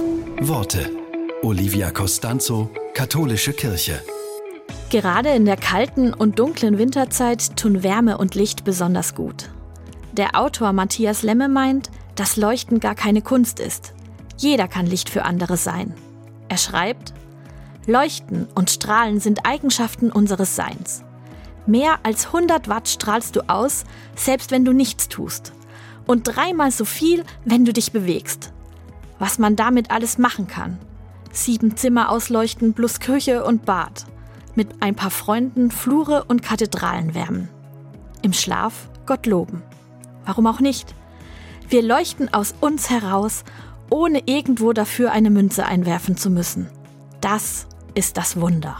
Worte. Olivia Costanzo, Katholische Kirche. Gerade in der kalten und dunklen Winterzeit tun Wärme und Licht besonders gut. Der Autor Matthias Lemme meint, dass Leuchten gar keine Kunst ist. Jeder kann Licht für andere sein. Er schreibt, Leuchten und Strahlen sind Eigenschaften unseres Seins. Mehr als 100 Watt strahlst du aus, selbst wenn du nichts tust. Und dreimal so viel, wenn du dich bewegst. Was man damit alles machen kann. Sieben Zimmer ausleuchten plus Küche und Bad. Mit ein paar Freunden Flure und Kathedralen wärmen. Im Schlaf Gott loben. Warum auch nicht? Wir leuchten aus uns heraus, ohne irgendwo dafür eine Münze einwerfen zu müssen. Das ist das Wunder.